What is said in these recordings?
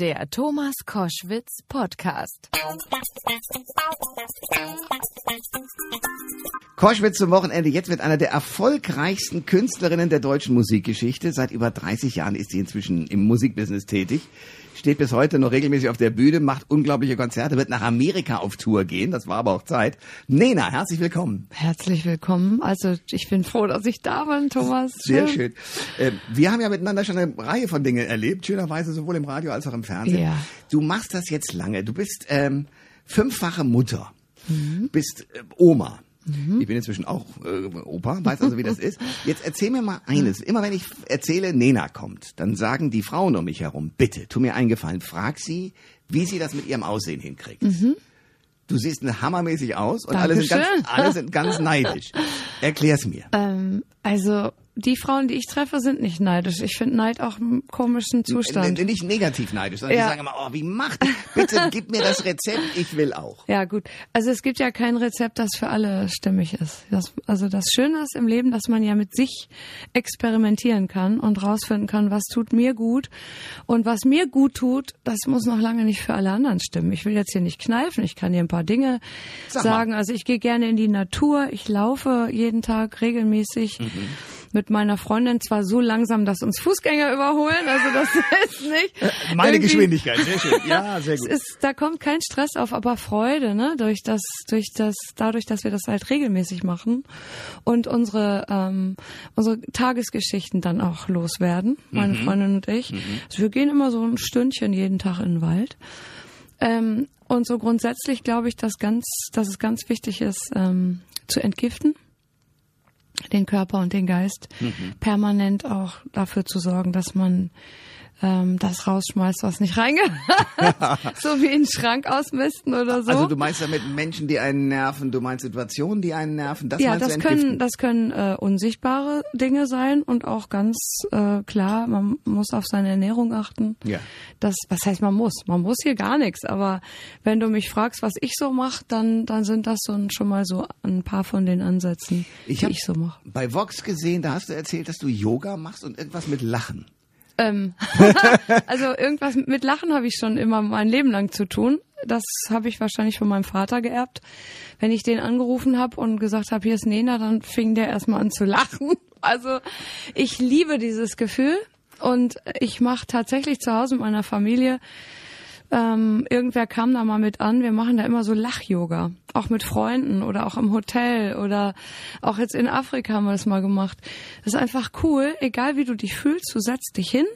Der Thomas Koschwitz Podcast. Koschwitz zum Wochenende jetzt mit einer der erfolgreichsten Künstlerinnen der deutschen Musikgeschichte. Seit über 30 Jahren ist sie inzwischen im Musikbusiness tätig steht bis heute noch regelmäßig auf der Bühne, macht unglaubliche Konzerte, wird nach Amerika auf Tour gehen. Das war aber auch Zeit. Nena, herzlich willkommen. Herzlich willkommen. Also ich bin froh, dass ich da bin, Thomas. Sehr schön. Äh, wir haben ja miteinander schon eine Reihe von Dingen erlebt, schönerweise sowohl im Radio als auch im Fernsehen. Ja. Du machst das jetzt lange. Du bist ähm, fünffache Mutter, mhm. bist äh, Oma. Mhm. Ich bin inzwischen auch äh, Opa, weiß also, wie das ist. Jetzt erzähl mir mal eines. Immer wenn ich erzähle, Nena kommt, dann sagen die Frauen um mich herum, bitte, tu mir einen Gefallen, frag sie, wie sie das mit ihrem Aussehen hinkriegt. Mhm. Du siehst hammermäßig aus und alle sind, ganz, alle sind ganz neidisch. Erklär's mir. Ähm, also die Frauen, die ich treffe, sind nicht neidisch. Ich finde Neid auch einen komischen Zustand. N nicht negativ neidisch, sondern ja. die sagen immer, oh, wie macht, bitte gib mir das Rezept, ich will auch. Ja, gut. Also es gibt ja kein Rezept, das für alle stimmig ist. Das, also das Schöne ist im Leben, dass man ja mit sich experimentieren kann und rausfinden kann, was tut mir gut. Und was mir gut tut, das muss noch lange nicht für alle anderen stimmen. Ich will jetzt hier nicht kneifen, ich kann dir ein paar Dinge Sag sagen. Mal. Also ich gehe gerne in die Natur, ich laufe jeden Tag regelmäßig. Mhm mit meiner Freundin zwar so langsam, dass uns Fußgänger überholen, also das ist nicht. Äh, meine Geschwindigkeit, sehr schön. Ja, sehr gut. Es ist, da kommt kein Stress auf, aber Freude, ne, durch das, durch das, dadurch, dass wir das halt regelmäßig machen und unsere, ähm, unsere Tagesgeschichten dann auch loswerden, meine mhm. Freundin und ich. Mhm. Also wir gehen immer so ein Stündchen jeden Tag in den Wald. Ähm, und so grundsätzlich glaube ich, dass ganz, dass es ganz wichtig ist, ähm, zu entgiften den Körper und den Geist mhm. permanent auch dafür zu sorgen, dass man ähm, das rausschmeißt, was nicht reingehört. so wie in den Schrank ausmisten oder so. Also du meinst damit Menschen, die einen nerven, du meinst Situationen, die einen nerven. Das ja, das können, das können äh, unsichtbare Dinge sein und auch ganz äh, klar, man muss auf seine Ernährung achten. Ja. Das, was heißt man muss? Man muss hier gar nichts, aber wenn du mich fragst, was ich so mache, dann, dann sind das so schon mal so ein paar von den Ansätzen, ich die ich so mache. Bei Vox gesehen, da hast du erzählt, dass du Yoga machst und irgendwas mit Lachen. Ähm, also irgendwas mit Lachen habe ich schon immer mein Leben lang zu tun. Das habe ich wahrscheinlich von meinem Vater geerbt. Wenn ich den angerufen habe und gesagt habe, hier ist Nena, dann fing der erstmal an zu lachen. Also ich liebe dieses Gefühl und ich mache tatsächlich zu Hause mit meiner Familie ähm, irgendwer kam da mal mit an, wir machen da immer so Lach-Yoga. Auch mit Freunden oder auch im Hotel oder auch jetzt in Afrika haben wir das mal gemacht. Das ist einfach cool, egal wie du dich fühlst, du setzt dich hin,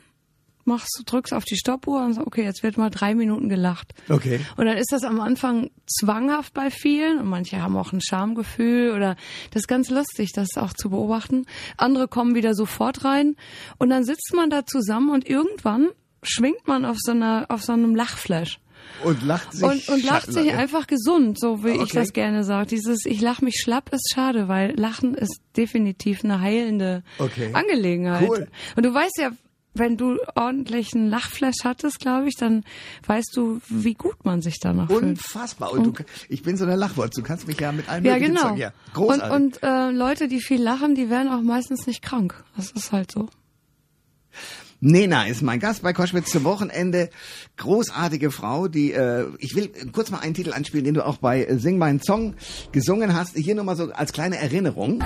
machst, drückst auf die Stoppuhr und sagst, okay, jetzt wird mal drei Minuten gelacht. Okay. Und dann ist das am Anfang zwanghaft bei vielen und manche haben auch ein Schamgefühl oder das ist ganz lustig, das auch zu beobachten. Andere kommen wieder sofort rein und dann sitzt man da zusammen und irgendwann schwingt man auf so einer, auf so einem Lachflash. Und lacht sich und, und lacht sich einfach gesund, so wie okay. ich das gerne sage. Dieses ich lach mich schlapp ist schade, weil Lachen ist definitiv eine heilende okay. Angelegenheit. Cool. Und du weißt ja, wenn du ordentlich einen Lachflash hattest, glaube ich, dann weißt du, wie gut man sich danach fühlt. Unfassbar. Und, und du, ich bin so eine Lachwort. Du kannst mich ja mit allem ja, genau. Sagen. Ja, großartig. Und, und äh, Leute, die viel lachen, die werden auch meistens nicht krank. Das ist halt so. Nena ist mein Gast bei Koschwitz zum Wochenende. Großartige Frau, die, äh, ich will kurz mal einen Titel anspielen, den du auch bei Sing meinen Song gesungen hast. Hier nur mal so als kleine Erinnerung.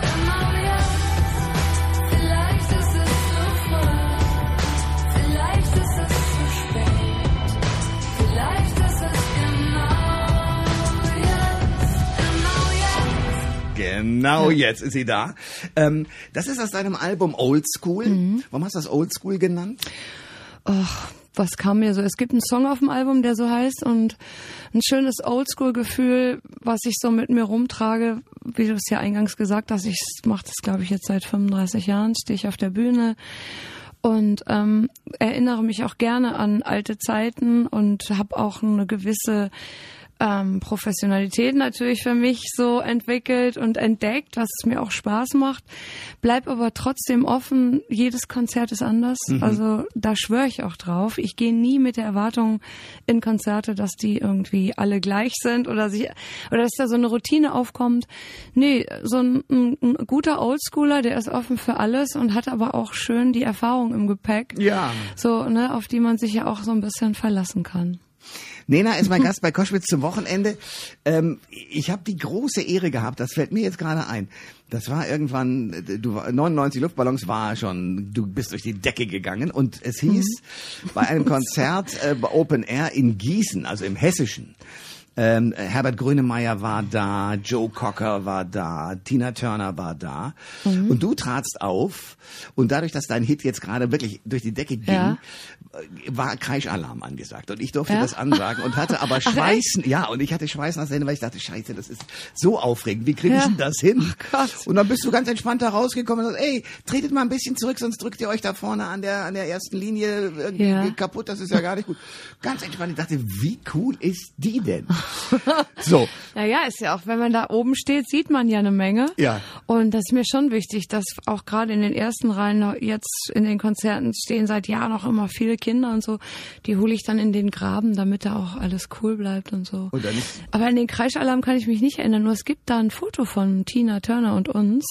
Genau jetzt ist sie da. Ähm, das ist aus deinem Album Old School. Mhm. Warum hast du das Old School genannt? Ach, was kam mir so? Es gibt einen Song auf dem Album, der so heißt und ein schönes Oldschool-Gefühl, was ich so mit mir rumtrage, wie du es ja eingangs gesagt hast. Ich mache das, glaube ich, jetzt seit 35 Jahren, stehe ich auf der Bühne und ähm, erinnere mich auch gerne an alte Zeiten und habe auch eine gewisse ähm, Professionalität natürlich für mich so entwickelt und entdeckt, was es mir auch Spaß macht. Bleib aber trotzdem offen. Jedes Konzert ist anders. Mhm. Also da schwöre ich auch drauf. Ich gehe nie mit der Erwartung in Konzerte, dass die irgendwie alle gleich sind oder sich oder dass da so eine Routine aufkommt. Nee, so ein, ein, ein guter Oldschooler, der ist offen für alles und hat aber auch schön die Erfahrung im Gepäck. Ja. So, ne, auf die man sich ja auch so ein bisschen verlassen kann. Nena ist mein Gast bei Koschwitz zum Wochenende. Ähm, ich habe die große Ehre gehabt, das fällt mir jetzt gerade ein. Das war irgendwann, du 99 Luftballons war schon, du bist durch die Decke gegangen und es hieß mhm. bei einem Konzert äh, Open Air in Gießen, also im Hessischen. Ähm, Herbert Grönemeyer war da, Joe Cocker war da, Tina Turner war da. Mhm. Und du tratst auf und dadurch, dass dein Hit jetzt gerade wirklich durch die Decke ging, ja. war Kreischalarm angesagt. Und ich durfte ja? das ansagen und hatte aber Schweißen, ja, und ich hatte Schweißen aus der Hände, weil ich dachte, scheiße, das ist so aufregend. Wie kriege ich ja. denn das hin? Oh und dann bist du ganz entspannt da rausgekommen und sagst, ey, tretet mal ein bisschen zurück, sonst drückt ihr euch da vorne an der, an der ersten Linie irgendwie kaputt. Das ist ja gar nicht gut. Ganz entspannt. Ich dachte, wie cool ist die denn? So. Naja, ist ja auch, wenn man da oben steht, sieht man ja eine Menge. Ja. Und das ist mir schon wichtig, dass auch gerade in den ersten Reihen jetzt in den Konzerten stehen seit Jahren auch immer viele Kinder und so. Die hole ich dann in den Graben, damit da auch alles cool bleibt und so. Und Aber in den Kreischalarm kann ich mich nicht erinnern. Nur es gibt da ein Foto von Tina Turner und uns.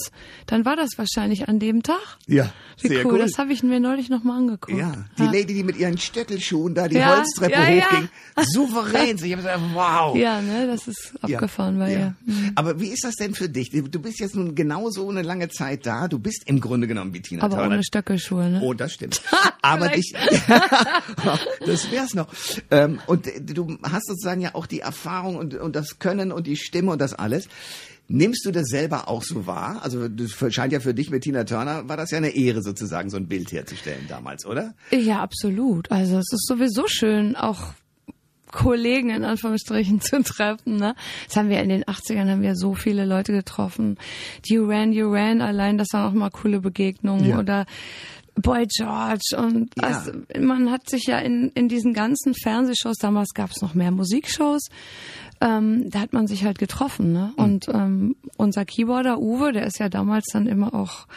Dann war das wahrscheinlich an dem Tag. Ja. Wie sehr cool. cool. Das habe ich mir neulich nochmal angeguckt. Ja. Die ja. Lady, die mit ihren Stöckelschuhen da die ja. Holztreppe ja, hochging. Souverän. Ich habe gesagt, wow. Ja, ne, das ist abgefahren bei ihr. Mhm. Aber wie ist das denn für dich? Du bist jetzt nun genauso eine lange Zeit da. Du bist im Grunde genommen wie Tina Aber Turner. ohne Stöckelschuhe, ne? Oh, das stimmt. Aber dich, das wär's noch. Ähm, und du hast sozusagen ja auch die Erfahrung und, und das Können und die Stimme und das alles. Nimmst du das selber auch so wahr? Also das scheint ja für dich mit Tina Turner, war das ja eine Ehre sozusagen, so ein Bild herzustellen damals, oder? Ja, absolut. Also es ist sowieso schön, auch Kollegen in Anführungsstrichen zu treffen. Ne? Das haben wir in den 80ern haben wir so viele Leute getroffen. Duran Duran, allein das waren auch mal coole Begegnungen ja. oder Boy George und ja. also, man hat sich ja in, in diesen ganzen Fernsehshows, damals gab es noch mehr Musikshows, ähm, da hat man sich halt getroffen. Ne? Mhm. Und ähm, unser Keyboarder Uwe, der ist ja damals dann immer auch,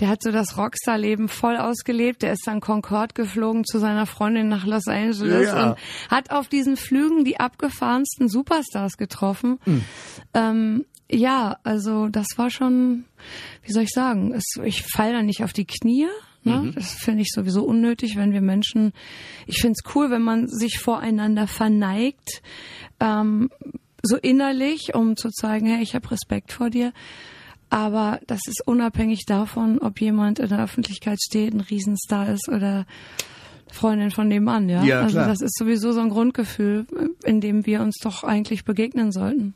der hat so das Rockstar-Leben voll ausgelebt. Der ist dann Concorde geflogen zu seiner Freundin nach Los Angeles ja. und hat auf diesen Flügen die abgefahrensten Superstars getroffen. Mhm. Ähm, ja, also das war schon, wie soll ich sagen, es, ich falle da nicht auf die Knie, Ne? Mhm. Das finde ich sowieso unnötig, wenn wir Menschen. Ich finde es cool, wenn man sich voreinander verneigt, ähm, so innerlich, um zu zeigen, hey, ich habe Respekt vor dir. Aber das ist unabhängig davon, ob jemand in der Öffentlichkeit steht, ein Riesenstar ist oder Freundin von dem Mann, ja. ja also klar. das ist sowieso so ein Grundgefühl, in dem wir uns doch eigentlich begegnen sollten.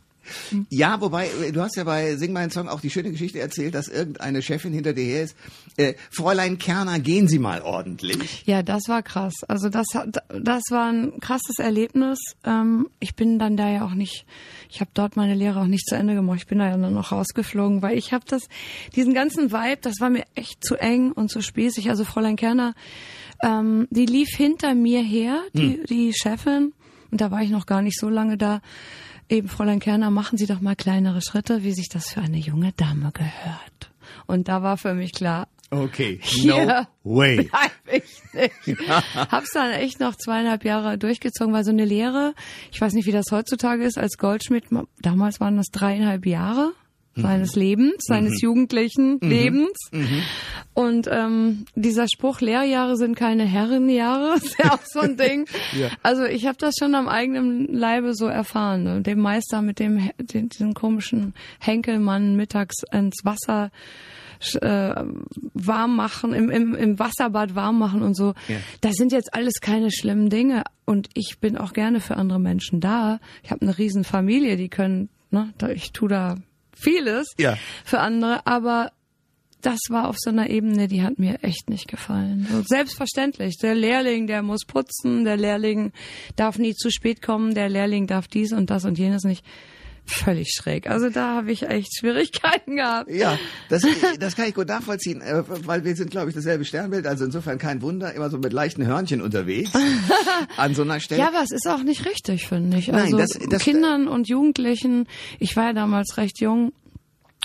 Ja, wobei, du hast ja bei Sing meinen Song auch die schöne Geschichte erzählt, dass irgendeine Chefin hinter dir her ist. Äh, Fräulein Kerner, gehen Sie mal ordentlich. Ja, das war krass. Also das, das war ein krasses Erlebnis. Ähm, ich bin dann da ja auch nicht, ich habe dort meine Lehre auch nicht zu Ende gemacht. Ich bin da ja dann noch rausgeflogen, weil ich habe das, diesen ganzen Vibe, das war mir echt zu eng und zu spießig. Also Fräulein Kerner, ähm, die lief hinter mir her, die, hm. die Chefin, und da war ich noch gar nicht so lange da eben Fräulein Kerner, machen Sie doch mal kleinere Schritte, wie sich das für eine junge Dame gehört. Und da war für mich klar, Okay, no way. Bleib ich nicht. Hab's dann echt noch zweieinhalb Jahre durchgezogen, weil so eine Lehre, ich weiß nicht, wie das heutzutage ist, als Goldschmied, damals waren das dreieinhalb Jahre seines Lebens, seines mhm. jugendlichen mhm. Lebens. Mhm. Und ähm, dieser Spruch, Lehrjahre sind keine Herrenjahre, ist ja auch so ein Ding. ja. Also ich habe das schon am eigenen Leibe so erfahren. Ne? Dem Meister mit dem den, diesen komischen Henkelmann mittags ins Wasser äh, warm machen, im, im, im Wasserbad warm machen und so. Ja. Das sind jetzt alles keine schlimmen Dinge. Und ich bin auch gerne für andere Menschen da. Ich habe eine riesen Familie, die können, ne, ich tu da vieles ja. für andere, aber das war auf so einer Ebene, die hat mir echt nicht gefallen. So selbstverständlich. Der Lehrling, der muss putzen, der Lehrling darf nie zu spät kommen, der Lehrling darf dies und das und jenes nicht. Völlig schräg. Also da habe ich echt Schwierigkeiten gehabt. Ja, das, das kann ich gut nachvollziehen, äh, weil wir sind, glaube ich, dasselbe Sternbild. Also insofern kein Wunder, immer so mit leichten Hörnchen unterwegs an so einer Stelle. Ja, aber es ist auch nicht richtig, finde ich. Also Nein, das, das, Kindern und Jugendlichen, ich war ja damals recht jung,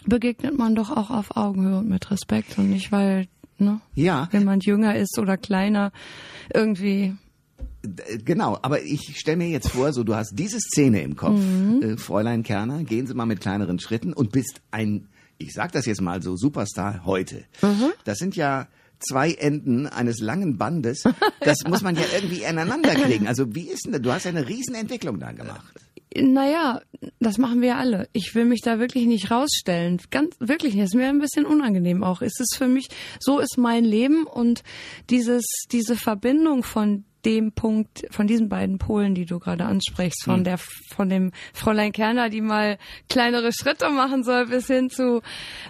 begegnet man doch auch auf Augenhöhe und mit Respekt und nicht, weil, ne, ja. wenn man jünger ist oder kleiner, irgendwie Genau, aber ich stelle mir jetzt vor, so du hast diese Szene im Kopf, mhm. äh, Fräulein Kerner, gehen Sie mal mit kleineren Schritten und bist ein, ich sag das jetzt mal so, Superstar heute. Mhm. Das sind ja zwei Enden eines langen Bandes. Das muss man ja irgendwie ineinander kriegen. Also wie ist denn das? Du hast ja eine Riesenentwicklung da gemacht. Naja, das machen wir alle. Ich will mich da wirklich nicht rausstellen. Ganz, wirklich nicht. Es ist mir ein bisschen unangenehm auch. Es ist für mich, so ist mein Leben und dieses, diese Verbindung von dem Punkt, von diesen beiden Polen, die du gerade ansprichst, von hm. der, von dem Fräulein Kerner, die mal kleinere Schritte machen soll, bis hin zu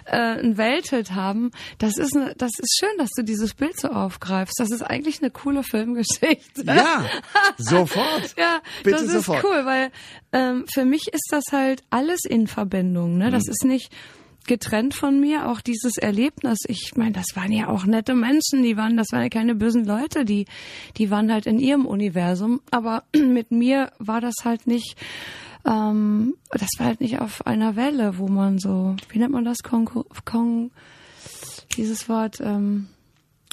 äh, ein Welthit haben. Das ist ne, das ist schön, dass du dieses Bild so aufgreifst. Das ist eigentlich eine coole Filmgeschichte. Ja, sofort. ja, Bitte das ist sofort. cool, weil ähm, für mich ist das halt alles in Verbindung. Ne, das hm. ist nicht getrennt von mir, auch dieses Erlebnis. Ich meine, das waren ja auch nette Menschen, die waren, das waren ja keine bösen Leute, die, die waren halt in ihrem Universum. Aber mit mir war das halt nicht, ähm, das war halt nicht auf einer Welle, wo man so, wie nennt man das, Kon, Kon dieses Wort, ähm,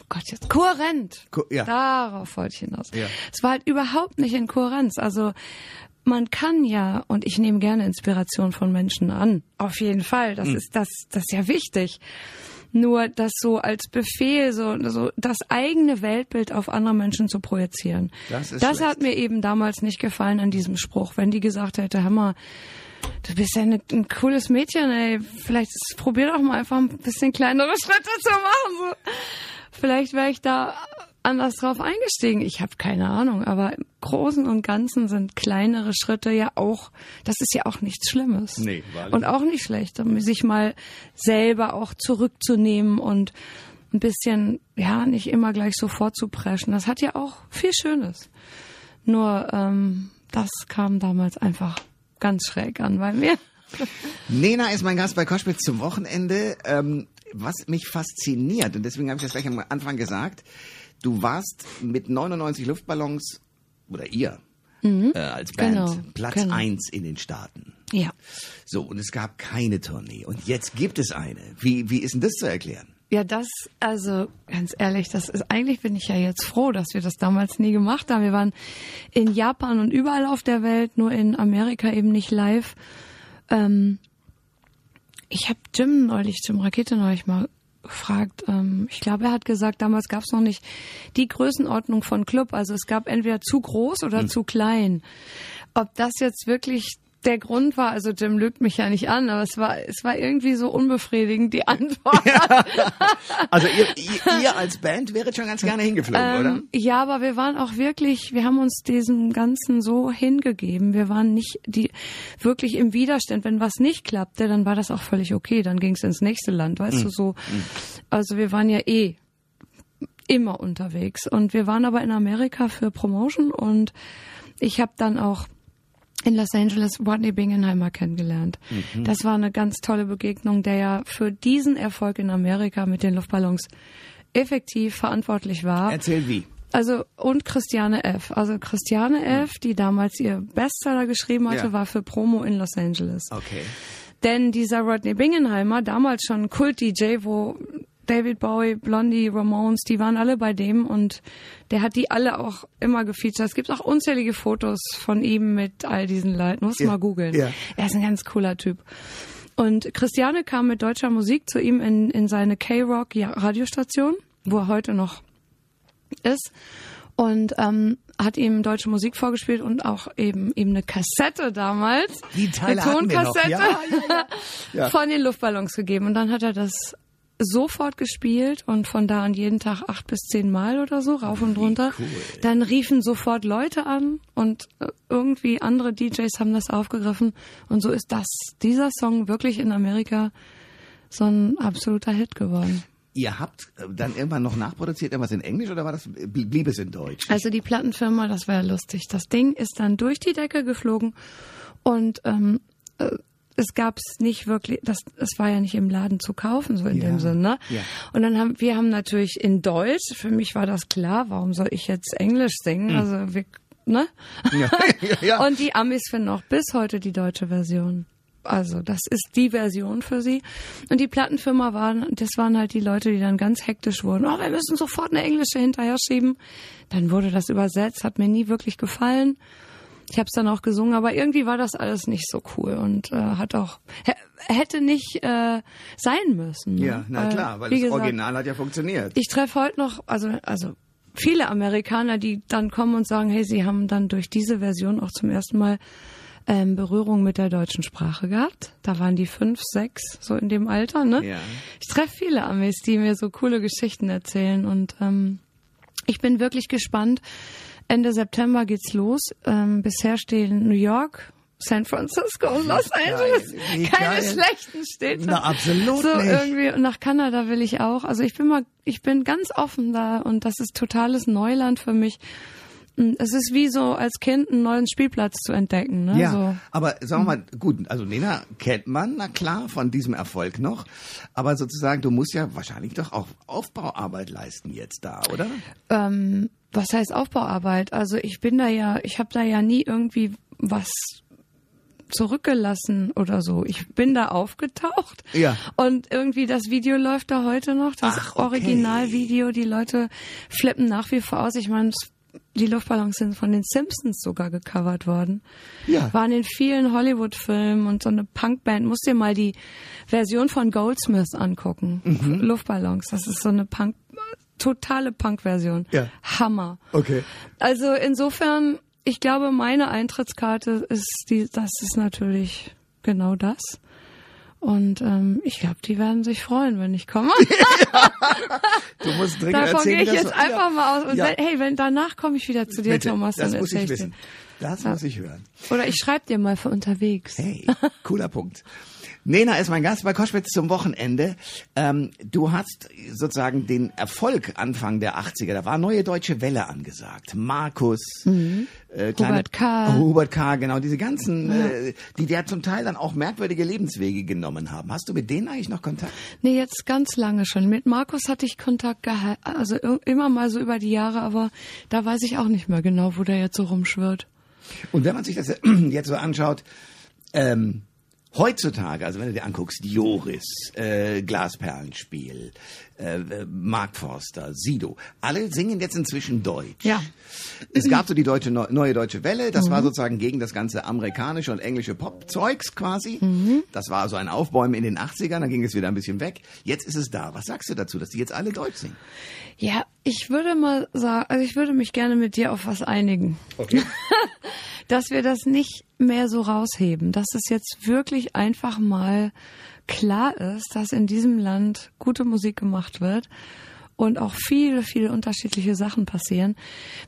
oh Gott, jetzt kohärent. Ko ja. Darauf wollte ich hinaus. Ja. Es war halt überhaupt nicht in Kohärenz. Also man kann ja, und ich nehme gerne Inspiration von Menschen an, auf jeden Fall, das mhm. ist das, das ist ja wichtig. Nur das so als Befehl, so, so das eigene Weltbild auf andere Menschen zu projizieren. Das, ist das hat mir eben damals nicht gefallen an diesem Spruch. Wenn die gesagt hätte, Hammer, du bist ja eine, ein cooles Mädchen, ey, vielleicht probier doch mal einfach ein bisschen kleinere Schritte zu machen. So. Vielleicht wäre ich da anders drauf eingestiegen. Ich habe keine Ahnung, aber im Großen und Ganzen sind kleinere Schritte ja auch, das ist ja auch nichts Schlimmes. Nee, und auch nicht schlecht, um sich mal selber auch zurückzunehmen und ein bisschen, ja, nicht immer gleich sofort zu preschen. Das hat ja auch viel Schönes. Nur ähm, das kam damals einfach ganz schräg an bei mir. Nena ist mein Gast bei Koschwitz zum Wochenende. Ähm, was mich fasziniert, und deswegen habe ich das gleich am Anfang gesagt, Du warst mit 99 Luftballons, oder ihr, mhm. äh, als Band, genau. Platz genau. eins in den Staaten. Ja. So, und es gab keine Tournee. Und jetzt gibt es eine. Wie, wie ist denn das zu erklären? Ja, das, also ganz ehrlich, das ist eigentlich bin ich ja jetzt froh, dass wir das damals nie gemacht haben. Wir waren in Japan und überall auf der Welt, nur in Amerika eben nicht live. Ähm, ich habe Jim neulich, Jim Rakete neulich mal gefragt. Ähm, ich glaube, er hat gesagt, damals gab es noch nicht die Größenordnung von Club. Also es gab entweder zu groß oder hm. zu klein. Ob das jetzt wirklich der Grund war, also Jim lügt mich ja nicht an, aber es war, es war irgendwie so unbefriedigend, die Antwort. Ja. Also ihr, ihr, ihr, als Band wäret schon ganz gerne hingeflogen, ähm, oder? Ja, aber wir waren auch wirklich, wir haben uns diesem Ganzen so hingegeben. Wir waren nicht die wirklich im Widerstand. Wenn was nicht klappte, dann war das auch völlig okay. Dann ging es ins nächste Land, weißt mhm. du so. Mhm. Also wir waren ja eh immer unterwegs. Und wir waren aber in Amerika für Promotion und ich habe dann auch in Los Angeles Rodney Bingenheimer kennengelernt. Mhm. Das war eine ganz tolle Begegnung, der ja für diesen Erfolg in Amerika mit den Luftballons effektiv verantwortlich war. Erzähl wie. Also und Christiane F. Also Christiane F., die damals ihr Bestseller geschrieben hatte, ja. war für Promo in Los Angeles. Okay. Denn dieser Rodney Bingenheimer, damals schon Kult-DJ, wo David Bowie, Blondie, Ramones, die waren alle bei dem und der hat die alle auch immer gefeatured. Es gibt auch unzählige Fotos von ihm mit all diesen Leuten. Muss ja, mal googeln. Ja. Er ist ein ganz cooler Typ. Und Christiane kam mit deutscher Musik zu ihm in, in seine K-Rock Radiostation, wo er heute noch ist. Und ähm, hat ihm deutsche Musik vorgespielt und auch eben eben eine Kassette damals, Die Teile eine Tonkassette ja, ja, ja, von den Luftballons gegeben. Und dann hat er das sofort gespielt und von da an jeden Tag acht bis zehn Mal oder so, rauf und runter. Cool. Dann riefen sofort Leute an und äh, irgendwie andere DJs haben das aufgegriffen und so ist das, dieser Song wirklich in Amerika so ein absoluter Hit geworden. Ihr habt äh, dann irgendwann noch nachproduziert, irgendwas in Englisch oder war das, blieb es in Deutsch? Also die Plattenfirma, das war ja lustig. Das Ding ist dann durch die Decke geflogen und ähm, äh, es gab's nicht wirklich, das, es war ja nicht im Laden zu kaufen, so in Ja, dem Sinne. Ne? ja. Und dann haben, wir haben natürlich in Deutsch, für mich war das klar, warum soll ich jetzt Englisch singen? Also wir, ne? Ja, ja. Und die Amis finden auch bis heute die deutsche Version. Also das ist die Version für sie. Und die Plattenfirma waren, das waren halt die Leute, die dann ganz hektisch wurden. Oh, wir müssen sofort eine englische hinterher schieben. Dann wurde das übersetzt, hat mir nie wirklich gefallen. Ich habe es dann auch gesungen, aber irgendwie war das alles nicht so cool und äh, hat auch hätte nicht äh, sein müssen. ne? ja, na klar, weil das gesagt, Original hat ja funktioniert. ich treffe heute noch, also, also viele Amerikaner, die dann kommen und sagen, hey, sie haben dann durch diese Version auch zum ersten Mal ähm, Berührung mit der deutschen Sprache gehabt. Da waren die fünf, sechs, so in dem Alter, ne? Ja. Ich treffe viele Amis, die mir so coole Geschichten erzählen und ähm, ich bin wirklich gespannt. Ende September geht's los. Ähm, bisher stehen New York, San Francisco und Los Angeles. Keine geil. schlechten Städte. Na, absolut so nicht. irgendwie und nach Kanada will ich auch. Also ich bin mal, ich bin ganz offen da und das ist totales Neuland für mich. Und Es ist wie so als Kind einen neuen Spielplatz zu entdecken. Ne? Ja, So. aber sagen wir mal, gut, also Nena kennt man, na klar, von diesem Erfolg noch, aber sozusagen, du musst ja wahrscheinlich doch auch Aufbauarbeit leisten jetzt da, oder? Ähm, was heißt Aufbauarbeit? Also ich bin da ja, ich habe da ja nie irgendwie was zurückgelassen oder so. Ich bin da aufgetaucht. Ja. Und irgendwie das Video läuft da heute noch, das Ach, okay. Originalvideo. Die Leute flippen nach wie vor aus. Ich meine, die Luftballons sind von den Simpsons sogar gecovert worden. Ja. Waren in vielen Hollywood-Filmen und so eine Punkband. Musst dir mal die Version von Goldsmith angucken. Mhm. Luftballons. Das ist so eine Punk, totale Punk-Version. Ja. Hammer. Okay. Also insofern, ich glaube, meine Eintrittskarte ist die, das ist natürlich genau das. Und ähm, ich glaube, die werden sich freuen, wenn ich komme. Du musst dringend Davon erzählen, gehe ich jetzt du- einfach ja. mal aus. Und Ja. hey, wenn danach komme ich wieder zu dir, Bitte, Thomas, das dann muss erzähl ich ich dir. Das muss ich hören. Oder ich schreibe dir mal für unterwegs. Hey, cooler Punkt. Nena ist mein Gast bei Koschwitz zum Wochenende. Ähm, du hast sozusagen den Erfolg Anfang der 80er. Da war neue deutsche Welle angesagt. Markus, äh, kleine, Hubert K. Hubert K. Genau, diese ganzen, äh, die ja zum Teil dann auch merkwürdige Lebenswege genommen haben. Hast du mit denen eigentlich noch Kontakt? Nee, jetzt ganz lange schon. Mit Markus hatte ich Kontakt gehalten, also immer mal so über die Jahre, aber da weiß ich auch nicht mehr genau, wo der jetzt so rumschwirrt. Und wenn man sich das jetzt so anschaut, ähm, heutzutage, also wenn du dir anguckst, Joris, äh, Glasperlenspiel, äh, Mark Forster, Sido, alle singen jetzt inzwischen Deutsch. Ja. Es gab so die deutsche Neu- neue deutsche Welle, das war sozusagen gegen das ganze amerikanische und englische Pop-Zeugs quasi. Das war so ein Aufbäumen in den 80ern, dann ging es wieder ein bisschen weg. Jetzt ist es da. Was sagst du dazu, dass die jetzt alle Deutsch singen? Ja, ich würde mal sagen, also ich würde mich gerne mit dir auf was einigen. Okay. dass wir das nicht mehr so rausheben, dass es jetzt wirklich einfach mal klar ist, dass in diesem Land gute Musik gemacht wird und auch viele, viele unterschiedliche Sachen passieren.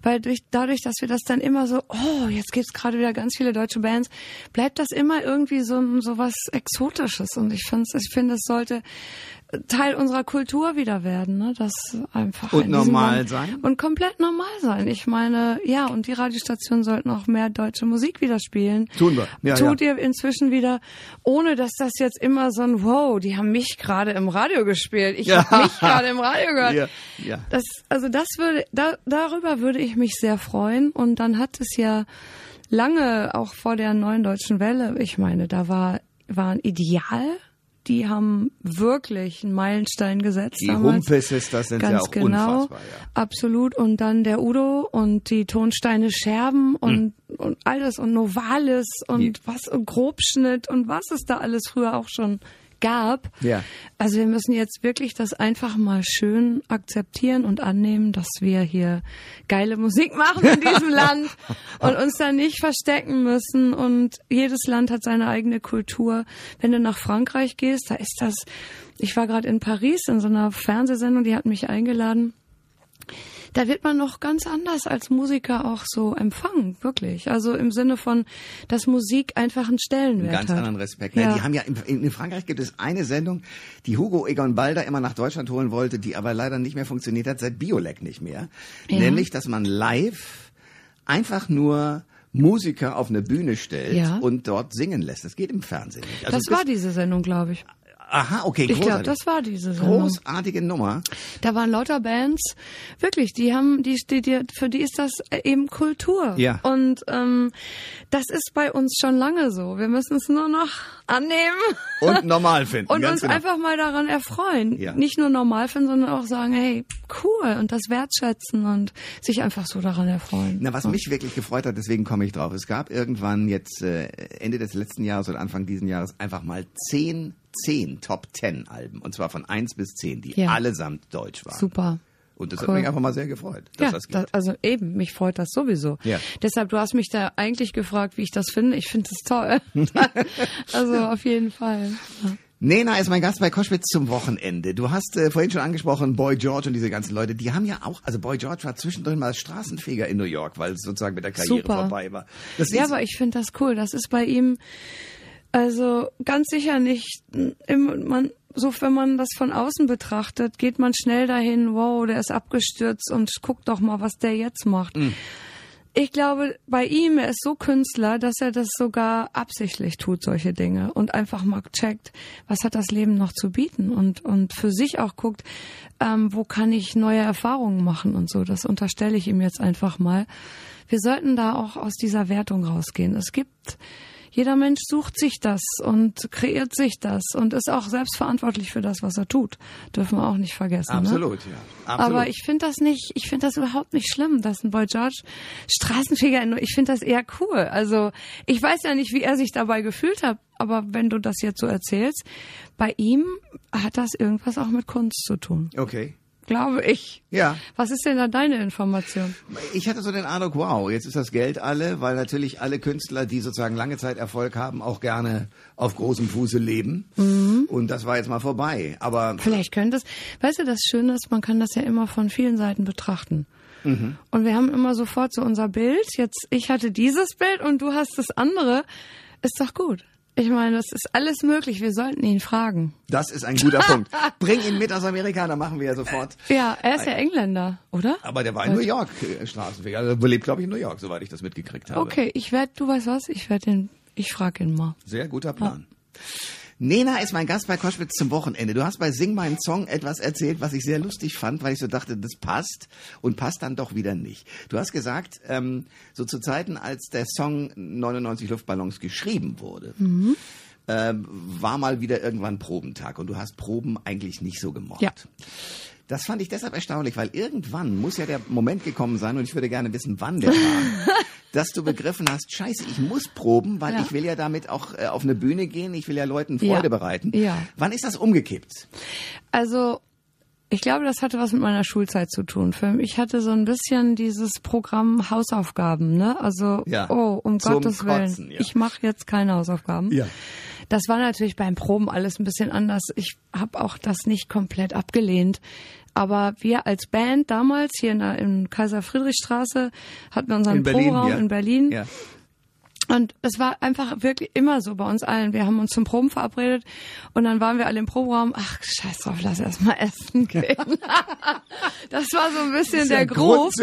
Weil durch, dadurch, dass wir das dann immer so, oh, jetzt gibt's gerade wieder ganz viele deutsche Bands, bleibt das immer irgendwie so, so was Exotisches. Und ich finde, ich finde, es sollte Teil unserer Kultur wieder werden, ne? Das einfach Und normal Land- sein? und komplett normal sein. Ich meine, ja, und die Radiostationen sollten auch mehr deutsche Musik wieder spielen. Tun wir. Ja, Tut ja. ihr inzwischen wieder, ohne dass das jetzt immer so ein Wow, die haben mich gerade im Radio gespielt. Ich Ja. habe mich gerade im Radio gehört. Ja, ja. Das, also das würde, da, darüber würde ich mich sehr freuen. Und dann hat es ja lange auch vor der neuen deutschen Welle, ich meine, da war, war ein Ideal. Die haben wirklich einen Meilenstein gesetzt Die damals. Humpe-Sisters sind Ganz ja auch genau, unfassbar. Ja. absolut. Und dann der Udo und die Tonsteine Scherben und, Hm. und alles und Novalis und was und Grobschnitt und was es da alles früher auch schon gab. Ja. Also wir müssen jetzt wirklich das einfach mal schön akzeptieren und annehmen, dass wir hier geile Musik machen in diesem Land und uns da nicht verstecken müssen. Und jedes Land hat seine eigene Kultur. Wenn du nach Frankreich gehst, da ist das. Ich war gerade in Paris in so einer Fernsehsendung, die hat mich eingeladen. Da wird man noch ganz anders als Musiker auch so empfangen, wirklich. Also im Sinne von, dass Musik einfach einen Stellenwert Einen ganz hat. anderen Respekt. Ne? Ja. Die haben ja in, in Frankreich gibt es eine Sendung, die Hugo Egon Balder immer nach Deutschland holen wollte, die aber leider nicht mehr funktioniert hat, seit Biolek nicht mehr. Ja. Nämlich, dass man live einfach nur Musiker auf eine Bühne stellt ja. und dort singen lässt. Das geht im Fernsehen nicht. Also das war diese Sendung, glaube ich. Aha, okay, großartig. Ich glaube, das war diese Sendung. Großartige Nummer. Da waren lauter Bands, wirklich, die haben, die, die, die für die ist das eben Kultur. Ja. Und ähm, das ist bei uns schon lange so. Wir müssen es nur noch annehmen. Und normal finden. und uns genau. einfach mal daran erfreuen. Ja. Nicht nur normal finden, sondern auch sagen, hey, cool und das wertschätzen und sich einfach so daran erfreuen. Na, was ja. mich wirklich gefreut hat, deswegen komme ich drauf. Es gab irgendwann jetzt äh, Ende des letzten Jahres oder Anfang diesen Jahres einfach mal zehn zehn Top Ten Alben, und zwar von eins bis zehn, die ja. allesamt deutsch waren. Super. Und das cool. hat mich einfach mal sehr gefreut. ja, das das, also eben, mich freut das sowieso. Ja. Deshalb, du hast mich da eigentlich gefragt, wie ich das finde. Ich finde es toll. also auf jeden Fall. Ja. Nena ist mein Gast bei Koschwitz zum Wochenende. Du hast äh, vorhin schon angesprochen, Boy George und diese ganzen Leute, die haben ja auch, also Boy George war zwischendrin mal Straßenfeger in New York, weil es sozusagen mit der Karriere Super. vorbei war. Das ja, aber ich finde das cool. Das ist bei ihm, also ganz sicher nicht. Man, so wenn man das von außen betrachtet, geht man schnell dahin, wow, der ist abgestürzt und guck doch mal, was der jetzt macht. Mhm. Ich glaube, bei ihm, er ist so Künstler, dass er das sogar absichtlich tut, solche Dinge und einfach mal checkt, was hat das Leben noch zu bieten und, und für sich auch guckt, ähm, wo kann ich neue Erfahrungen machen und so. Das unterstelle ich ihm jetzt einfach mal. Wir sollten da auch aus dieser Wertung rausgehen. Es gibt jeder Mensch sucht sich das und kreiert sich das und ist auch selbstverantwortlich für das, was er tut. Dürfen wir auch nicht vergessen. Ne? Absolut, ne? ja. Absolut. Aber ich finde das nicht, ich finde das überhaupt nicht schlimm, dass ein Boy George Straßenfeger, ich finde das eher cool. Also ich weiß ja nicht, wie er sich dabei gefühlt hat, aber wenn du das jetzt so erzählst, bei ihm hat das irgendwas auch mit Kunst zu tun. Okay glaube ich. Ja. Was ist denn da deine Information? Ich hatte so den Eindruck, wow, jetzt ist das Geld alle, weil natürlich alle Künstler, die sozusagen lange Zeit Erfolg haben, auch gerne auf großem Fuße leben. Mhm. Und das war jetzt mal vorbei. Aber vielleicht könnte es, weißt du, das Schöne ist, man kann das ja immer von vielen Seiten betrachten. Mhm. Und wir haben immer sofort so unser Bild. Jetzt, ich hatte dieses Bild und du hast das andere. Ist doch gut. Ich meine, das ist alles möglich. Wir sollten ihn fragen. Das ist ein guter Punkt. Bring ihn mit aus Amerika, dann machen wir ja sofort. Ja, er ist ja Engländer, oder? Aber der war in New York äh, Straßenfeger. Also lebt, glaube ich, in New York, soweit ich das mitgekriegt habe. Okay, ich werde, du weißt was, ich werde ihn, ich frage ihn mal. Sehr guter Plan. Ja. Nena ist mein Gast bei Koschwitz zum Wochenende. Du hast bei Sing meinen Song etwas erzählt, was ich sehr lustig fand, weil ich so dachte, das passt und passt dann doch wieder nicht. Du hast gesagt, ähm, so zu Zeiten, als der Song 99 Luftballons geschrieben wurde, mhm. äh, war mal wieder irgendwann Probentag und du hast Proben eigentlich nicht so gemocht. Ja. Das fand ich deshalb erstaunlich, weil irgendwann muss ja der Moment gekommen sein und ich würde gerne wissen, wann der war, dass du begriffen hast, scheiße, ich muss proben, weil ja. ich will ja damit auch äh, auf eine Bühne gehen, ich will ja Leuten Freude ja. bereiten. Ja. Wann ist das umgekippt? Also ich glaube, das hatte was mit meiner Schulzeit zu tun. Für mich hatte so ein bisschen dieses Programm Hausaufgaben, ne? Also, ja. oh, um Gottes Kotzen, Willen, ja. ich mache jetzt keine Hausaufgaben. Ja. Das war natürlich beim Proben alles ein bisschen anders. Ich habe auch das nicht komplett abgelehnt. Aber wir als Band damals hier in der in Kaiser Friedrichstraße hatten wir unseren Proberaum ja. in Berlin. Ja. Und es war einfach wirklich immer so bei uns allen. Wir haben uns zum Proben verabredet und dann waren wir alle im Proberaum. Ach, scheiß drauf, lass erst mal essen gehen. das war so ein bisschen der ja Groove.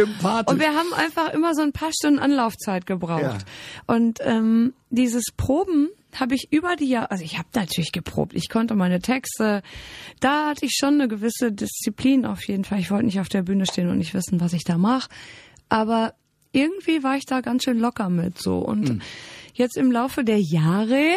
Und wir haben einfach immer so ein paar Stunden Anlaufzeit gebraucht. Ja. Und ähm, dieses Proben habe ich über die Jahre, also ich habe natürlich geprobt, ich konnte meine Texte, da hatte ich schon eine gewisse Disziplin auf jeden Fall. Ich wollte nicht auf der Bühne stehen und nicht wissen, was ich da mache. Aber irgendwie war ich da ganz schön locker mit so. Und Mhm. jetzt im Laufe der Jahre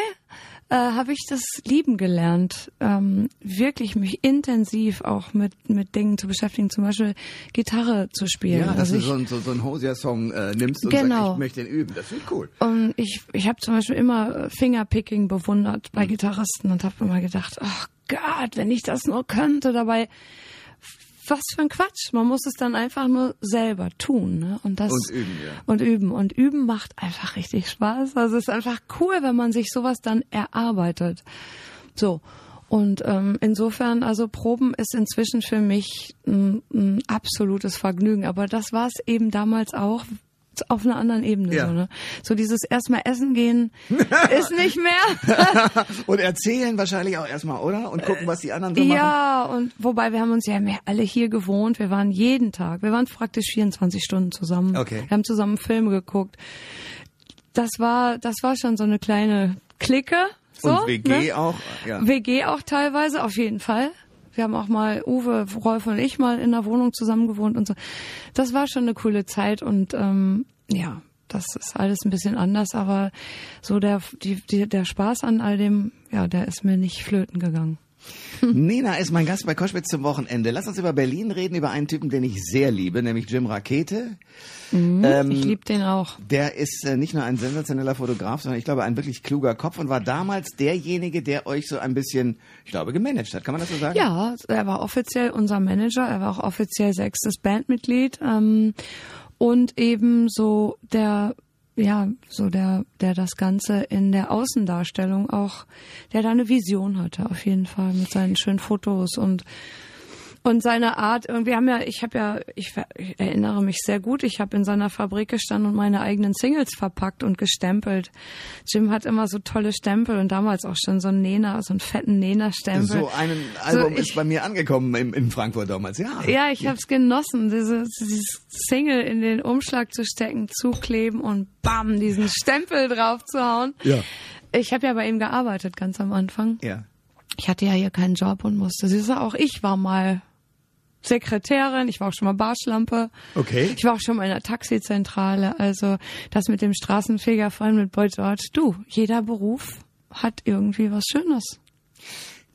äh, habe ich das lieben gelernt, ähm, wirklich mich intensiv auch mit mit Dingen zu beschäftigen, zum Beispiel Gitarre zu spielen. Ja, dass Also du ich- so, ein- so, so einen Hosier-Song äh, nimmst und Genau. sagst, ich möchte den üben. Das finde ich cool. Und ich, ich habe zum Beispiel immer äh, Fingerpicking bewundert bei Gitarristen und habe immer gedacht, ach Gott, wenn ich das nur könnte, dabei was für ein Quatsch. Man muss es dann einfach nur selber tun. Ne? Und, das, Und üben, ja. Und üben. Und üben macht einfach richtig Spaß. Also es ist einfach cool, wenn man sich sowas dann erarbeitet. So. Und ähm, insofern, also Proben ist inzwischen für mich ein, ein absolutes Vergnügen. Aber das war es eben damals auch auf einer anderen Ebene. Ja. So, ne? so dieses erstmal essen gehen ist nicht mehr. Und erzählen wahrscheinlich auch erstmal, oder? Und gucken, was die anderen so machen. ja, und wobei wir haben uns ja mehr alle hier gewohnt. Wir waren jeden Tag, wir waren praktisch 24 Stunden zusammen. Okay. Wir haben zusammen Filme geguckt. das war, das war schon so eine kleine Clique. So, und WG ne? auch, ja. WG auch teilweise, auf jeden Fall. Wir haben auch mal Uwe, Rolf und ich mal in der Wohnung zusammen gewohnt und so. Das war schon eine coole Zeit und ähm, ja, das ist alles ein bisschen anders, aber so der, die, die, der Spaß an all dem, ja, der ist mir nicht flöten gegangen. Nina ist mein Gast bei Koschwitz zum Wochenende. Lass uns über Berlin reden, über einen Typen, den ich sehr liebe, nämlich Jim Rakete. Mhm, ähm, ich liebe den auch. Der ist äh, nicht nur ein sensationeller Fotograf, sondern ich glaube ein wirklich kluger Kopf und war damals derjenige, der euch so ein bisschen, ich glaube, gemanagt hat. Kann man das so sagen? Ja, er war offiziell unser Manager, er war auch offiziell sechstes Bandmitglied ähm, und eben so der ja, so der, der das Ganze in der Außendarstellung auch, der da eine Vision hatte, auf jeden Fall, mit seinen schönen Fotos und und seine Art, wir haben ja, ich habe ja, ich, ich, erinnere mich sehr gut, ich habe in seiner Fabrik gestanden und meine eigenen Singles verpackt und gestempelt. Jim hat immer so tolle Stempel und damals auch schon so einen Nena, so einen fetten Nena-Stempel. So ein Album so, ich, ist bei mir angekommen in, in Frankfurt damals, ja. Ja, ich habe es genossen, diese, dieses Single in den Umschlag zu stecken, zukleben und bam, diesen Stempel drauf zu hauen. Ja. Ich habe ja bei ihm gearbeitet ganz am Anfang. Ja. Ich hatte ja hier keinen Job und musste. Siehst du, auch ich war mal Sekretärin, ich war auch schon mal Barschlampe. Okay. Ich war auch schon mal in der Taxizentrale. Also das mit dem Straßenfeger vorhin mit Boy George. Du, jeder Beruf hat irgendwie was Schönes.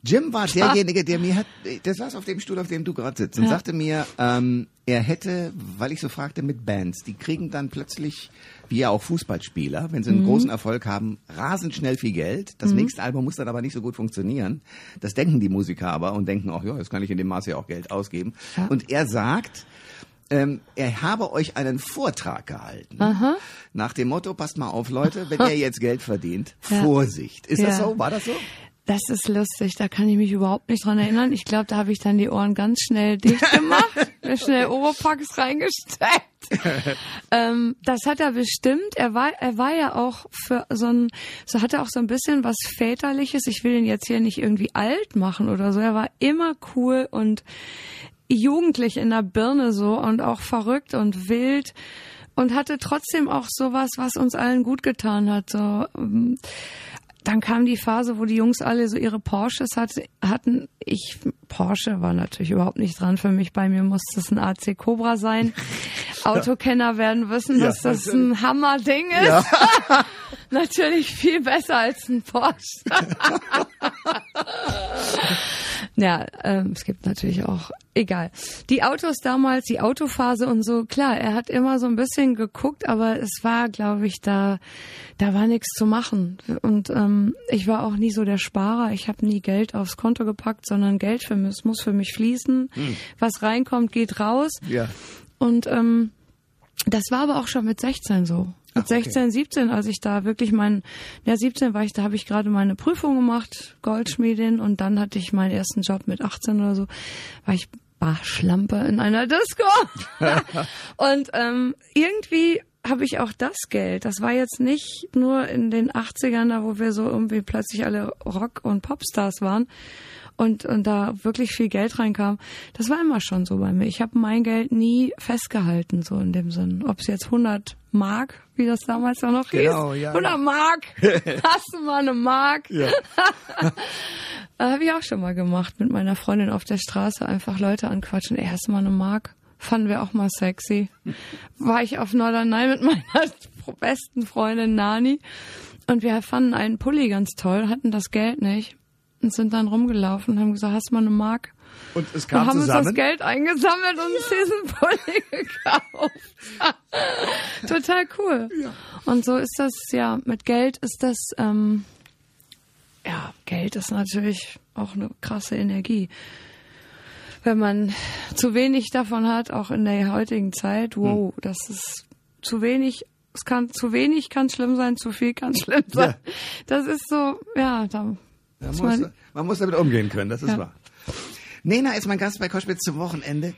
Jim war derjenige, der mir hat, der saß auf dem Stuhl, auf dem du gerade sitzt und ja. sagte mir, ähm, er hätte, weil ich so fragte mit Bands, die kriegen dann plötzlich, wie ja auch Fußballspieler, wenn sie einen mhm. großen Erfolg haben, rasend schnell viel Geld. Das mhm. nächste Album muss dann aber nicht so gut funktionieren. Das denken die Musiker aber und denken auch, ja, jetzt kann ich in dem Maße ja auch Geld ausgeben. Ja. Und er sagt, ähm, er habe euch einen Vortrag gehalten. Aha. Nach dem Motto, passt mal auf, Leute, wenn ihr jetzt Geld verdient, ja. Vorsicht. Ist ja. das so? War das so? Das ist lustig, da kann ich mich überhaupt nicht dran erinnern. Ich glaube, da habe ich dann die Ohren ganz schnell dicht gemacht, mir schnell Oropax reingesteckt. ähm, das hat er bestimmt. Er war, er war ja auch für so ein, so hat er auch so ein bisschen was väterliches. Ich will ihn jetzt hier nicht irgendwie alt machen oder so. Er war immer cool und jugendlich in der Birne so und auch verrückt und wild und hatte trotzdem auch sowas, was uns allen gut getan hat. So ähm, dann kam die Phase, wo die Jungs alle so ihre Porsches hatten. Ich, Porsche war natürlich überhaupt nicht dran für mich. Bei mir musste es ein AC Cobra sein. Autokenner werden wissen, dass ja, das ein Hammerding ist. Ja. natürlich viel besser als ein Porsche. ja, ähm, es gibt natürlich auch, egal. Die Autos damals, die Autophase und so, klar, er hat immer so ein bisschen geguckt, aber es war, glaube ich, da, da war nichts zu machen. Und ähm, ich war auch nie so der Sparer. Ich habe nie Geld aufs Konto gepackt, sondern Geld für mich, es muss für mich fließen. Hm. Was reinkommt, geht raus. Ja. Und ähm, das war aber auch schon mit 16 so. Mit 16, 17, als ich da wirklich mein, ja 17 war ich, da habe ich gerade meine Prüfung gemacht, Goldschmiedin, und dann hatte ich meinen ersten Job mit 18 oder so, war ich Barschlampe in einer Disco. und ähm, irgendwie habe ich auch das Geld. Das war jetzt nicht nur in den 80ern, da wo wir so irgendwie plötzlich alle Rock- und Popstars waren, und, und da wirklich viel Geld reinkam. Das war immer schon so bei mir. Ich habe mein Geld nie festgehalten, so in dem Sinn. Ob es jetzt 100 Mark, wie das damals auch noch genau, hieß. Ja. 100 Mark! Hast du mal eine Mark? Ja. habe ich auch schon mal gemacht mit meiner Freundin auf der Straße. Einfach Leute anquatschen. Ey, hast du mal eine Mark? Fanden wir auch mal sexy. War ich auf Norderney mit meiner besten Freundin Nani. Und wir fanden einen Pulli ganz toll, hatten das Geld nicht und sind dann rumgelaufen und haben gesagt, hast du mal eine Mark? Und es kam und haben zusammen? uns das Geld eingesammelt und uns diesen Pulli gekauft. Total cool. Ja. Und so ist das, ja, mit Geld ist das, ähm, ja, Geld ist natürlich auch eine krasse Energie. Wenn man zu wenig davon hat, auch in der heutigen Zeit, wow, hm. das ist zu wenig es kann zu wenig kann schlimm sein, zu viel kann schlimm sein. Ja. Das ist so, ja, da man muss, man muss damit umgehen können, das ist ja. wahr. Nena ist mein Gast bei Koschwitz zum Wochenende.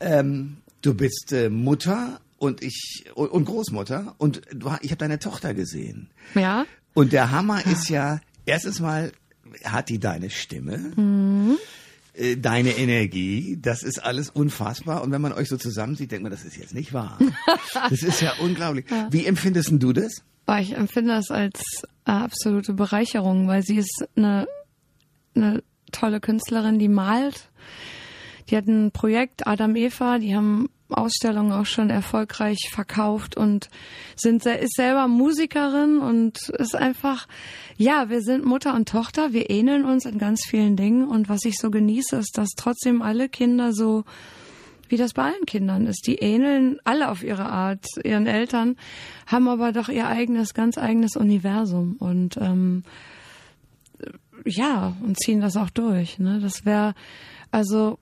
Ähm, du bist äh, Mutter und ich und Großmutter und du, ich habe deine Tochter gesehen. Ja. Und der Hammer ist ja erstens mal hat die deine Stimme. Mhm äh, deine Energie, das ist alles unfassbar. Und wenn man euch so zusammensieht, denkt man, das ist jetzt nicht wahr. Das ist ja unglaublich. Ja. Wie empfindest du das? Ah, ich empfinde das als absolute Bereicherung, weil sie ist eine, eine tolle Künstlerin, die malt. Die hat ein Projekt, Adam Eva, die haben Ausstellungen auch schon erfolgreich verkauft und sind ist selber Musikerin und ist einfach ja, wir sind Mutter und Tochter, wir ähneln uns in ganz vielen Dingen und was ich so genieße, ist, dass trotzdem alle Kinder so wie das bei allen Kindern ist. Die ähneln alle auf ihre Art ihren Eltern, haben aber doch ihr eigenes, ganz eigenes Universum und ähm, ja, und ziehen das auch durch. Ne? Das wäre, also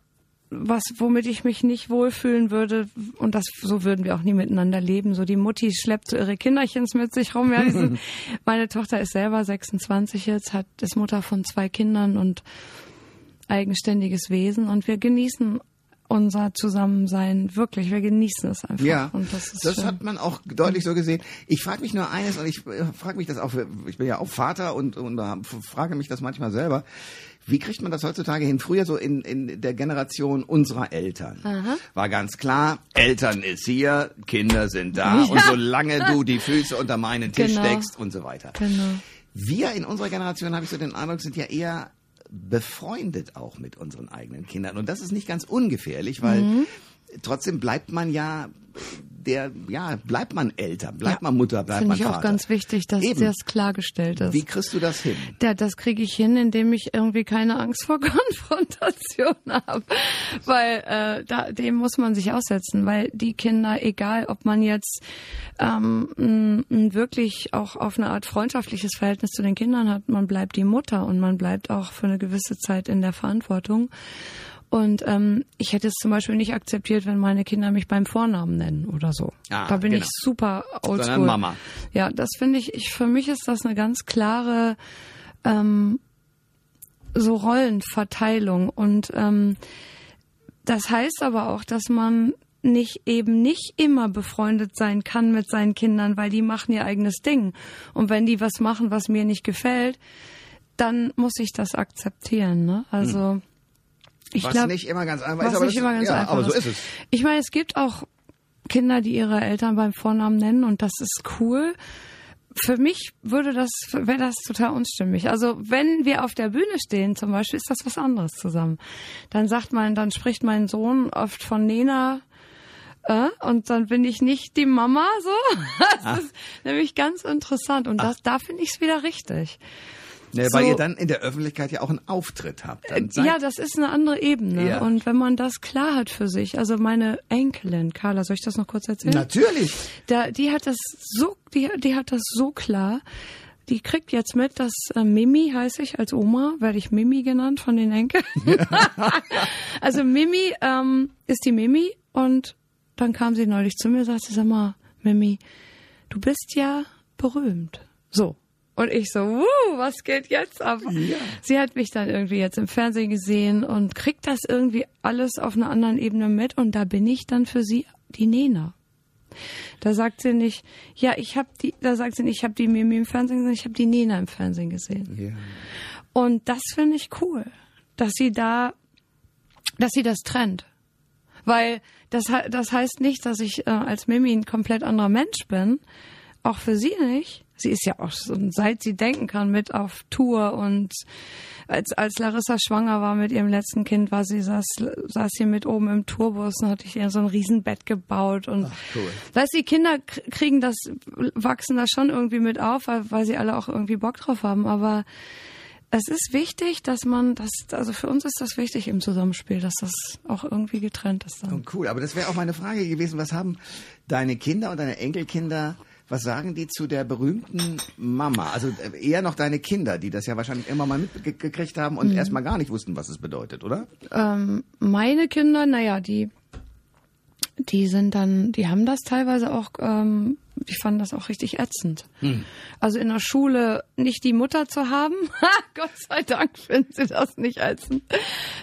was, womit ich mich nicht wohlfühlen würde, und das, so würden wir auch nie miteinander leben. So die Mutti schleppt so ihre Kinderchens mit sich rum. Ja, diese, meine Tochter ist selber 26 jetzt, hat, ist Mutter von zwei Kindern und eigenständiges Wesen und wir genießen unser Zusammensein wirklich. Wir genießen es einfach. Ja, und das, ist das hat man auch deutlich so gesehen. Ich frage mich nur eines und ich äh, frage mich das auch, ich bin ja auch Vater und, und frage mich das manchmal selber. Wie kriegt man das heutzutage hin? Früher so in, in der Generation unserer Eltern Aha. war ganz klar, Eltern ist hier, Kinder sind da ja. und solange du die Füße unter meinen Tisch genau. steckst und so weiter. Genau. Wir in unserer Generation, habe ich so den Eindruck, sind ja eher befreundet auch mit unseren eigenen Kindern. Und das ist nicht ganz ungefährlich, weil mhm. Trotzdem bleibt man ja der, ja, bleibt man älter, bleibt ja, man Mutter, bleibt man Vater. Finde ich auch ganz wichtig, dass Eben. das klargestellt ist. Wie kriegst du das hin? Ja, das kriege ich hin, indem ich irgendwie keine Angst vor Konfrontation habe. Weil äh, da, dem muss man sich aussetzen, weil die Kinder, egal ob man jetzt ähm, ein, ein wirklich auch auf eine Art freundschaftliches Verhältnis zu den Kindern hat, man bleibt die Mutter und man bleibt auch für eine gewisse Zeit in der Verantwortung. Und ähm, ich hätte es zum Beispiel nicht akzeptiert, wenn meine Kinder mich beim Vornamen nennen oder so. Ah, da bin genau. ich super oldschool. Sondern Mama. Ja, das finde ich, ich, für mich ist das eine ganz klare ähm, so Rollenverteilung. Und ähm, das heißt aber auch, dass man nicht eben nicht immer befreundet sein kann mit seinen Kindern, weil die machen ihr eigenes Ding. Und wenn die was machen, was mir nicht gefällt, dann muss ich das akzeptieren. Ne? Also hm. Ich was glaub, nicht immer ganz einfach ist, aber, nicht das, immer ganz ja, einfach aber so ist es. Ich meine, es gibt auch Kinder, die ihre Eltern beim Vornamen nennen und das ist cool. Für mich würde das, wäre das total unstimmig. Also wenn wir auf der Bühne stehen zum Beispiel, ist das was anderes zusammen. Dann sagt man, dann spricht mein Sohn oft von Nena, äh, und dann bin ich nicht die Mama so. Das Ach. ist nämlich ganz interessant und das, da finde ich es wieder richtig. Ja, so, weil ihr dann in der Öffentlichkeit ja auch einen Auftritt habt. ja, das ist eine andere Ebene. Ja. Und wenn man das klar hat für sich, also meine Enkelin, Carla, soll ich das noch kurz erzählen? Natürlich. Da, die hat das so, die, die hat das so klar. Die kriegt jetzt mit, dass äh, Mimi heiße ich als Oma, werde ich Mimi genannt von den Enkeln. Also Mimi ähm, ist die Mimi und dann kam sie neulich zu mir und sagte, sag mal, Mimi, du bist ja berühmt. So. Und ich so, wuh, was geht jetzt ab? Ja. Sie hat mich dann irgendwie jetzt im Fernsehen gesehen und kriegt das irgendwie alles auf einer anderen Ebene mit und da bin ich dann für sie die Nena. Da sagt sie nicht, ja, ich habe die, da sagt sie nicht, ich habe die Mimi im Fernsehen gesehen, ich habe die Nena im Fernsehen gesehen. Ja. Und das finde ich cool, dass sie da, dass sie das trennt. Weil das, das heißt nicht, dass ich äh, als Mimi ein komplett anderer Mensch bin. Auch für sie nicht sie ist ja auch schon, seit sie denken kann, mit auf Tour und als, als Larissa schwanger war mit ihrem letzten Kind, war sie, saß, saß sie mit oben im Tourbus und hatte ich ihr so ein Riesenbett gebaut und, Ach, cool. weißt die Kinder kriegen das, wachsen da schon irgendwie mit auf, weil, weil sie alle auch irgendwie Bock drauf haben, aber es ist wichtig, dass man das, also für uns ist das wichtig im Zusammenspiel, dass das auch irgendwie getrennt ist dann. Cool, aber das wäre auch meine Frage gewesen, was haben deine Kinder und deine Enkelkinder was sagen die zu der berühmten Mama? Also äh, eher noch deine Kinder, die das ja wahrscheinlich immer mal mitgekriegt haben und mhm. erstmal gar nicht wussten, was es bedeutet, oder? Ähm, meine Kinder, naja, die, die sind dann, die haben das teilweise auch ähm, ich fand das auch richtig ätzend. Hm. Also in der Schule nicht die Mutter zu haben, Gott sei Dank finden sie das nicht ätzend,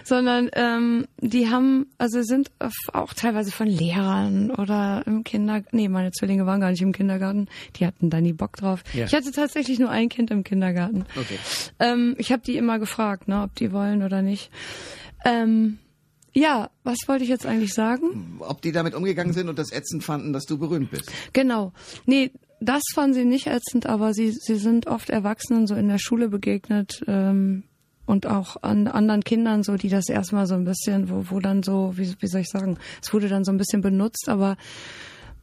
sondern ähm, die haben, also sind auch teilweise von Lehrern oder im Kindergarten, nee, meine Zwillinge waren gar nicht im Kindergarten, die hatten da nie Bock drauf. Ja. Ich hatte tatsächlich nur ein Kind im Kindergarten. Okay. Ähm, ich habe die immer gefragt, ne, ob die wollen oder nicht. Ähm, ja, was wollte ich jetzt eigentlich sagen? Ob die damit umgegangen sind und das ätzend fanden, dass du berühmt bist. Genau. Nee, das fanden sie nicht ätzend, aber sie, sie sind oft Erwachsenen so in der Schule begegnet ähm, und auch an anderen Kindern so, die das erstmal so ein bisschen, wo, wo dann so, wie, wie soll ich sagen, es wurde dann so ein bisschen benutzt, aber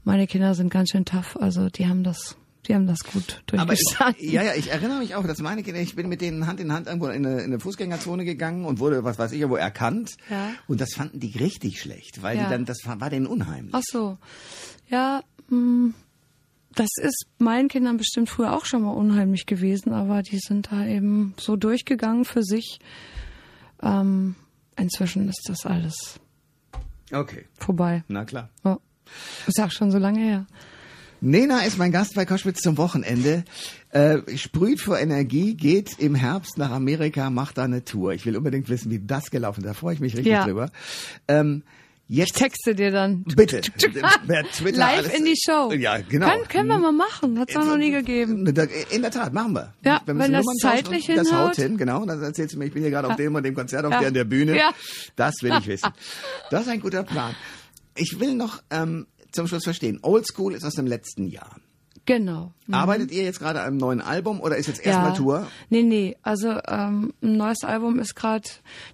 meine Kinder sind ganz schön tough, also die haben das die haben das gut durchgestanden. ja, ja, ich erinnere mich auch, dass meine Kinder, ich bin mit denen Hand in Hand irgendwo in eine, in eine Fußgängerzone gegangen und wurde, was weiß ich, wo erkannt. Ja. Und das fanden die richtig schlecht, weil ja. die dann, das war, denen unheimlich. Ach so. Ja, mh, mm, das ist meinen Kindern bestimmt früher auch schon mal unheimlich gewesen, aber die sind da eben so durchgegangen für sich. Ähm, inzwischen ist das alles okay. vorbei. Na klar. Ja. Ist auch schon so lange her. Nena ist mein Gast bei Koschwitz zum Wochenende. Äh, sprüht vor Energie, geht im Herbst nach Amerika, macht da eine Tour. Ich will unbedingt wissen, wie das gelaufen ist. Da freue ich mich richtig ja. drüber. Ähm, Jetzt, ich texte dir dann. Bitte. Twitter Live alles, in die Show. Ja, genau. Kann, können wir mal machen. Hat es noch nie gegeben. In der Tat, machen wir. Ja, wenn das Nummern zeitlich hinhaut. Das haut hin, genau. Dann erzählst du mir, ich bin hier gerade auf dem und dem Konzert auf ja. der, der Bühne. Ja. Das will ich wissen. Das ist ein guter Plan. Ich will noch ähm, zum Schluss verstehen. Old School ist aus dem letzten Jahr. Genau. Mhm. Arbeitet ihr jetzt gerade an einem neuen Album oder ist jetzt erstmal ja. Tour? Nee, nee. Also ähm, ein neues Album ist gerade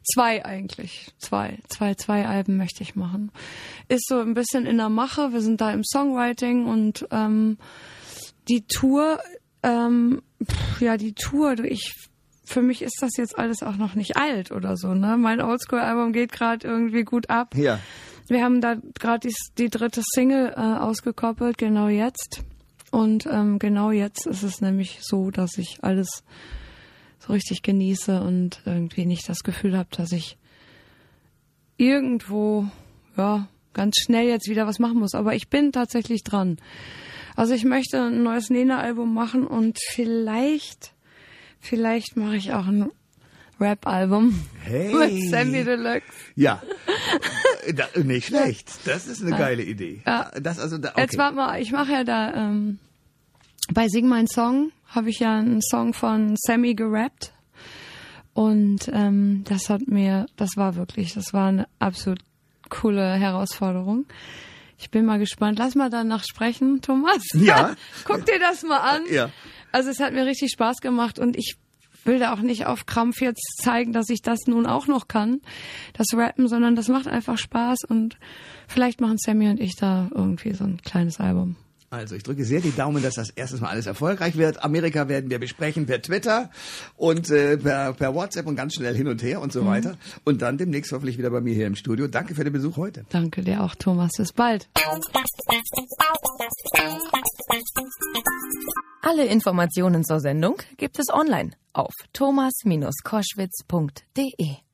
zwei eigentlich. Zwei. Zwei, zwei Alben möchte ich machen. Ist so ein bisschen in der Mache. Wir sind da im Songwriting und ähm, die Tour, ähm, ja, die Tour, ich für mich ist das jetzt alles auch noch nicht alt oder so, ne? Mein Oldschool-Album geht gerade irgendwie gut ab. Ja. Wir haben da gerade die, die, dritte Single äh, ausgekoppelt, genau jetzt. Und ähm, genau jetzt ist es nämlich so, dass ich alles so richtig genieße und irgendwie nicht das Gefühl habe, dass ich irgendwo, ja, ganz schnell jetzt wieder was machen muss. Aber ich bin tatsächlich dran. Also ich möchte ein neues Nena-Album machen und vielleicht, vielleicht mache ich auch ein Rap-Album hey. mit Sammy Deluxe. Ja, da, nicht schlecht. Das ist eine geile Idee. Ja. Das also da, okay. Jetzt warte mal, ich mache ja da ähm, bei Sing mein Song habe ich ja einen Song von Sammy gerappt und ähm, das hat mir, das war wirklich, das war eine absolut coole Herausforderung. Ich bin mal gespannt. Lass mal danach sprechen, Thomas. Ja. Guck dir das mal an. Ja. Also es hat mir richtig Spaß gemacht und ich will da auch nicht auf Krampf jetzt zeigen, dass ich das nun auch noch kann, das Rappen, sondern das macht einfach Spaß und vielleicht machen Sammy und ich da irgendwie so ein kleines Album. Also ich drücke sehr die Daumen, dass das erstes Mal alles erfolgreich wird. Amerika werden wir besprechen per Twitter und äh, per, per WhatsApp und ganz schnell hin und her und so mhm. weiter. Und dann demnächst hoffentlich wieder bei mir hier im Studio. Danke für den Besuch heute. Danke dir auch, Thomas. Bis bald. Alle Informationen zur Sendung gibt es online auf thomas-koschwitz.de.